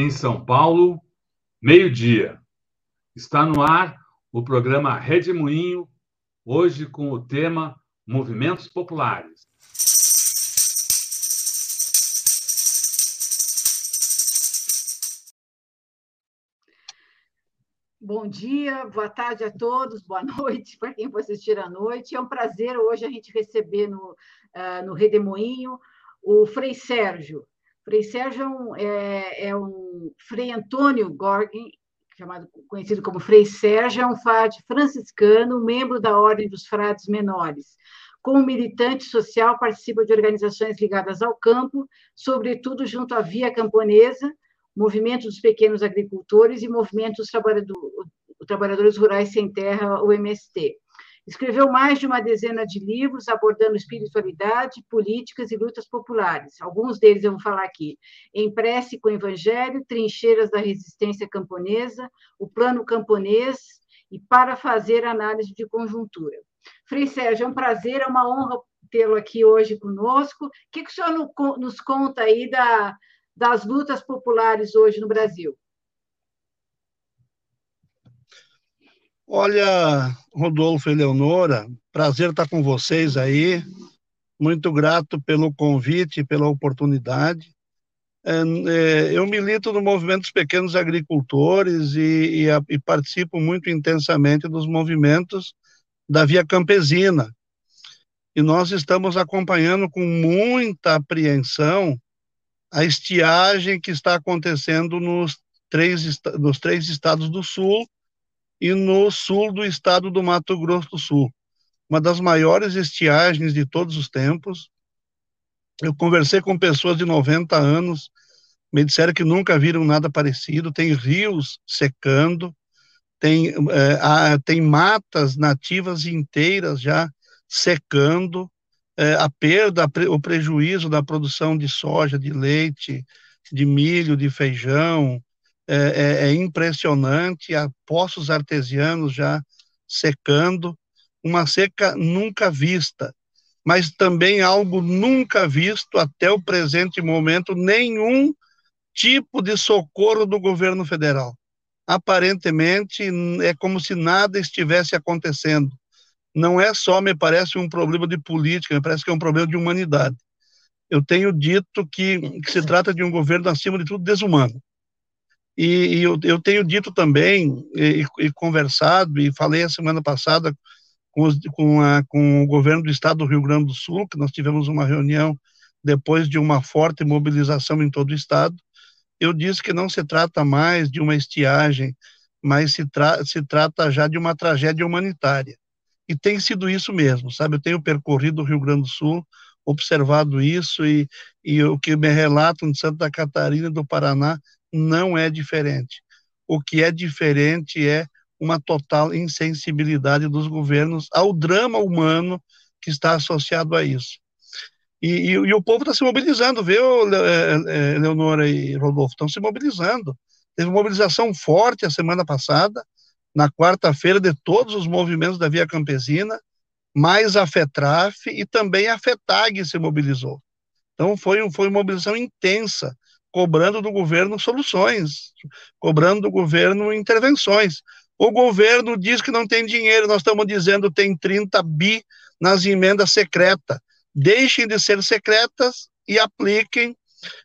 em São Paulo, meio-dia. Está no ar o programa Rede Moinho, hoje com o tema Movimentos Populares. Bom dia, boa tarde a todos, boa noite para quem for assistir à noite. É um prazer hoje a gente receber no, uh, no Redemoinho o Frei Sérgio. Frei Sérgio é, é um Frei Antônio Gorgin, chamado, conhecido como Frei Sérgio, é um frade franciscano, membro da Ordem dos Frades Menores. Como militante social, participa de organizações ligadas ao campo, sobretudo junto à Via Camponesa, Movimento dos Pequenos Agricultores e Movimento dos Trabalhadores Rurais Sem Terra, o MST. Escreveu mais de uma dezena de livros abordando espiritualidade, políticas e lutas populares. Alguns deles eu vou falar aqui. Em com o Evangelho, Trincheiras da Resistência Camponesa, O Plano Camponês e Para Fazer Análise de Conjuntura. Frei Sérgio, é um prazer, é uma honra tê-lo aqui hoje conosco. O que, que o senhor nos conta aí da, das lutas populares hoje no Brasil? Olha, Rodolfo e Leonora, prazer estar com vocês aí. Muito grato pelo convite, pela oportunidade. É, é, eu milito no movimento dos pequenos agricultores e, e, e, participo muito intensamente dos movimentos da Via Campesina. E nós estamos acompanhando com muita apreensão a estiagem que está acontecendo nos três, nos três estados do Sul e no sul do estado do Mato Grosso do Sul. Uma das maiores estiagens de todos os tempos. Eu conversei com pessoas de 90 anos, me disseram que nunca viram nada parecido. Tem rios secando, tem, é, tem matas nativas inteiras já secando, é, a perda, o prejuízo da produção de soja, de leite, de milho, de feijão, é, é, é impressionante, há poços artesianos já secando, uma seca nunca vista, mas também algo nunca visto até o presente momento, nenhum tipo de socorro do governo federal. Aparentemente, é como se nada estivesse acontecendo. Não é só, me parece, um problema de política, me parece que é um problema de humanidade. Eu tenho dito que, que se trata de um governo, acima de tudo, desumano. E, e eu, eu, tenho dito também, e, e, conversado, e falei a semana passada com, os, com, a, com o governo do estado do Rio Grande do Sul, que nós tivemos uma reunião depois de uma forte mobilização em todo o estado, eu disse que não se trata mais de uma estiagem, mas se, tra se trata já de uma tragédia humanitária. E tem sido isso mesmo, sabe? Eu tenho percorrido o Rio Grande do Sul, observado isso, e, e o que me relatam de Santa Catarina e do Paraná não é diferente. O que é diferente é uma total insensibilidade dos governos ao drama humano que está associado a isso. E, e, e o povo está se mobilizando, viu, é, é, Leonora e Rodolfo? Estão se mobilizando. Teve mobilização forte a semana passada, na quarta-feira, de todos os movimentos da Via Campesina, mais a FETRAF e também a FETAG se mobilizou. Então, foi, foi uma mobilização intensa cobrando do governo soluções, cobrando do governo intervenções. O governo diz que não tem dinheiro, nós estamos dizendo tem 30 bi nas emendas secretas. Deixem de ser secretas e apliquem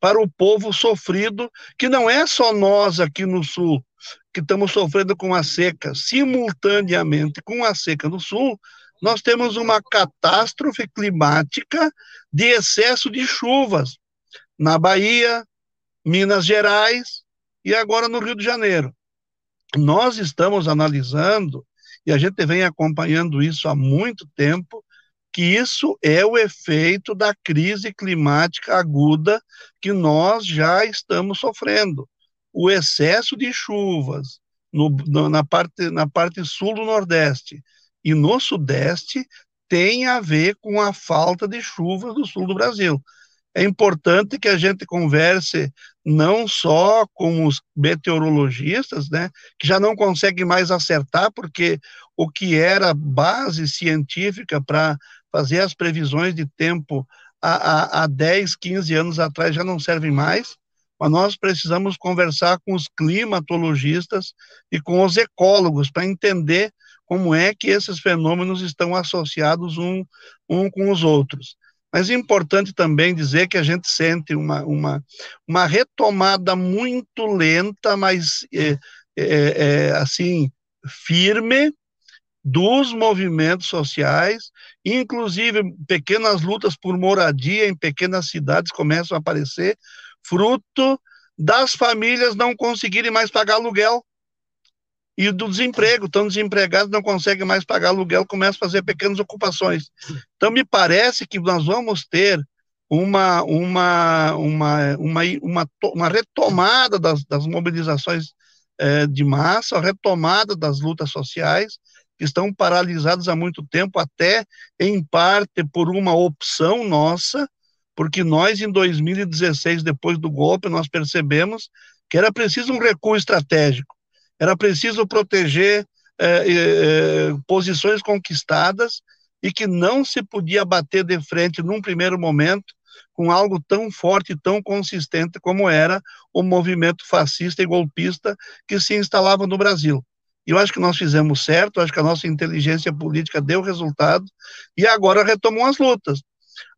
para o povo sofrido, que não é só nós aqui no Sul, que estamos sofrendo com a seca. Simultaneamente com a seca no Sul, nós temos uma catástrofe climática de excesso de chuvas na Bahia, Minas Gerais e agora no Rio de Janeiro. Nós estamos analisando, e a gente vem acompanhando isso há muito tempo, que isso é o efeito da crise climática aguda que nós já estamos sofrendo. O excesso de chuvas no, na, parte, na parte sul do Nordeste e no Sudeste tem a ver com a falta de chuvas do sul do Brasil é importante que a gente converse não só com os meteorologistas, né, que já não conseguem mais acertar, porque o que era base científica para fazer as previsões de tempo há, há, há 10, 15 anos atrás já não servem mais, mas nós precisamos conversar com os climatologistas e com os ecólogos para entender como é que esses fenômenos estão associados um, um com os outros. Mas é importante também dizer que a gente sente uma, uma, uma retomada muito lenta, mas é, é, é, assim, firme dos movimentos sociais, inclusive pequenas lutas por moradia em pequenas cidades começam a aparecer, fruto das famílias não conseguirem mais pagar aluguel e do desemprego, estão desempregados, não conseguem mais pagar aluguel, começam a fazer pequenas ocupações. Então, me parece que nós vamos ter uma, uma, uma, uma, uma, uma retomada das, das mobilizações eh, de massa, a retomada das lutas sociais, que estão paralisadas há muito tempo, até em parte por uma opção nossa, porque nós, em 2016, depois do golpe, nós percebemos que era preciso um recuo estratégico, era preciso proteger é, é, posições conquistadas e que não se podia bater de frente num primeiro momento com algo tão forte tão consistente como era o movimento fascista e golpista que se instalava no Brasil. E eu acho que nós fizemos certo, acho que a nossa inteligência política deu resultado, e agora retomam as lutas.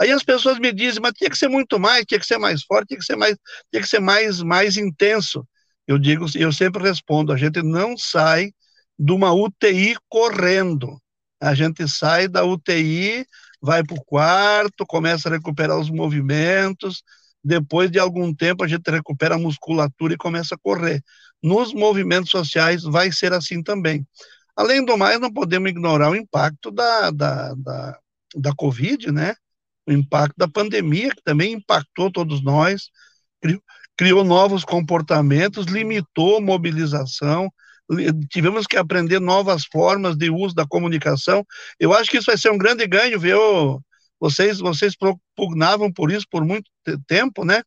Aí as pessoas me dizem, mas tinha que ser muito mais, tinha que ser mais forte, tinha que ser mais, tinha que ser mais, mais intenso. Eu digo, eu sempre respondo, a gente não sai de uma UTI correndo. A gente sai da UTI, vai para o quarto, começa a recuperar os movimentos, depois de algum tempo a gente recupera a musculatura e começa a correr. Nos movimentos sociais vai ser assim também. Além do mais, não podemos ignorar o impacto da, da, da, da Covid, né? O impacto da pandemia, que também impactou todos nós, criou novos comportamentos, limitou mobilização, tivemos que aprender novas formas de uso da comunicação. Eu acho que isso vai ser um grande ganho, viu? Vocês, vocês propugnavam por isso por muito tempo, né?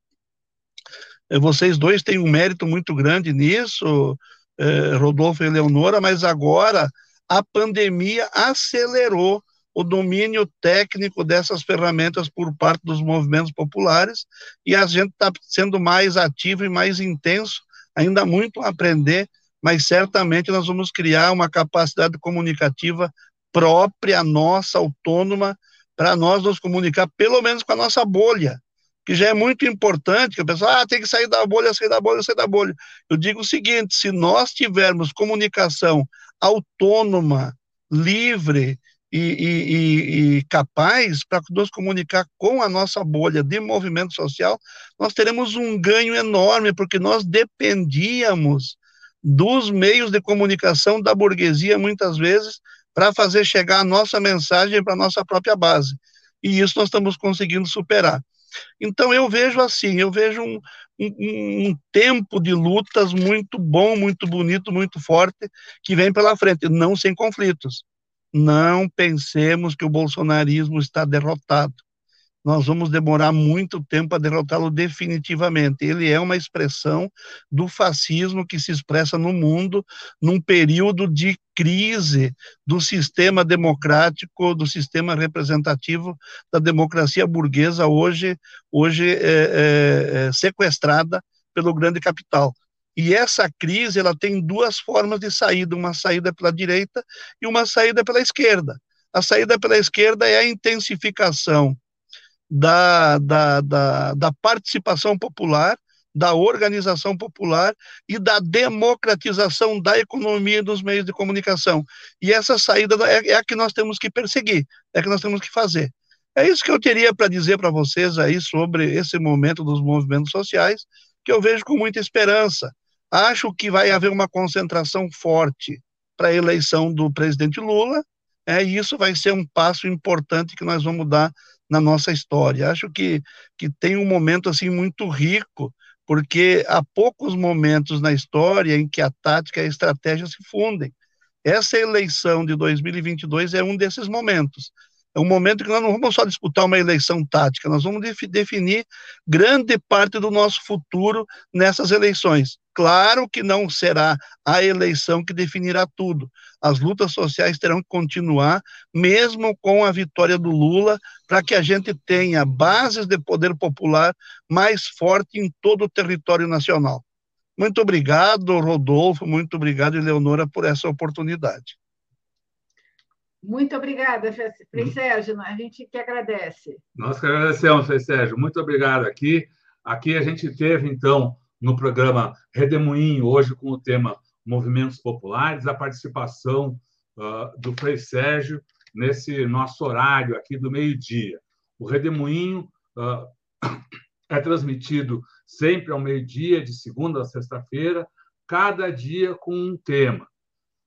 Eh, vocês dois têm um mérito muito grande nisso, eh, Rodolfo e Eleonora, mas agora a pandemia acelerou o domínio técnico dessas ferramentas por parte dos movimentos populares e a gente está sendo mais ativo e mais intenso, ainda muito a aprender, mas certamente nós vamos criar uma capacidade comunicativa própria, nossa, autônoma, para nós nos comunicar, pelo menos com a nossa bolha, que já é muito importante, que a pessoa ah, tem que sair da bolha, sair da bolha, sair da bolha. Eu digo o seguinte: se nós tivermos comunicação autônoma, livre e, e, e, capaz para nos comunicar com a nossa bolha de movimento social, nós teremos um ganho enorme, porque nós dependíamos dos meios de comunicação da burguesia, muitas vezes, para fazer chegar a nossa mensagem para a nossa própria base. E isso nós estamos conseguindo superar. Então, eu vejo assim, eu vejo um, um, um, tempo de lutas muito bom, muito bonito, muito forte, que vem pela frente, não sem conflitos. Não pensemos que o bolsonarismo está derrotado nós vamos demorar muito tempo a derrotá-lo definitivamente. Ele é uma expressão do fascismo que se expressa no mundo num período de crise do sistema democrático, do sistema representativo da democracia burguesa, hoje, hoje é, é, é sequestrada pelo grande capital. E essa crise ela tem duas formas de saída, uma saída pela direita e uma saída pela esquerda. A saída pela esquerda é a intensificação da, da, da, da participação popular, da organização popular e da democratização da economia e dos meios de comunicação. E essa saída é, é a que nós temos que perseguir, é a que nós temos que fazer. É isso que eu teria para dizer para vocês aí sobre esse momento dos movimentos sociais, que eu vejo com muita esperança. Acho que vai haver uma concentração forte para a eleição do presidente Lula, é, e isso vai ser um passo importante que nós vamos dar na nossa história. Acho que, que tem um momento assim muito rico, porque há poucos momentos na história em que a tática e a estratégia se fundem. Essa eleição de 2022 é um desses momentos. É um momento que nós não vamos só disputar uma eleição tática, nós vamos definir grande parte do nosso futuro nessas eleições. Claro que não será a eleição que definirá tudo. As lutas sociais terão que continuar, mesmo com a vitória do Lula, para que a gente tenha bases de poder popular mais forte em todo o território nacional. Muito obrigado, Rodolfo, muito obrigado, Eleonora, por essa oportunidade. Muito obrigada, Frei Sérgio, a gente que agradece. Nós que agradecemos, Frei Sérgio, muito obrigado aqui. Aqui a gente teve, então, no programa Redemoinho, hoje com o tema Movimentos Populares, a participação uh, do Frei Sérgio nesse nosso horário aqui do meio-dia. O Redemoinho uh, é transmitido sempre ao meio-dia, de segunda a sexta-feira, cada dia com um tema.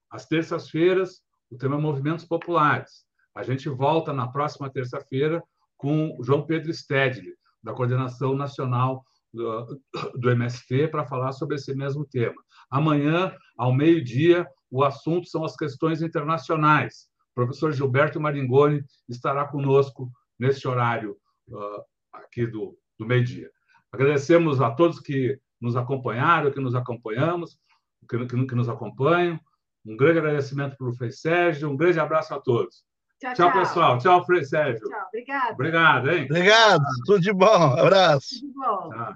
Às terças-feiras, o tema é Movimentos Populares. A gente volta na próxima terça-feira com João Pedro Stedley, da Coordenação Nacional do, do MST para falar sobre esse mesmo tema. Amanhã, ao meio-dia, o assunto são as questões internacionais. O professor Gilberto Maringoni estará conosco nesse horário uh, aqui do, do meio-dia. Agradecemos a todos que nos acompanharam, que nos acompanhamos, que, que, que nos acompanham. Um grande agradecimento para o Frei Sérgio, um grande abraço a todos. Tchau, tchau, tchau. pessoal. Tchau, Frei Sérgio. Tchau, tchau. Obrigado. Obrigado, hein? Obrigado. Tudo de bom. Abraço. Tudo de bom. Tchau.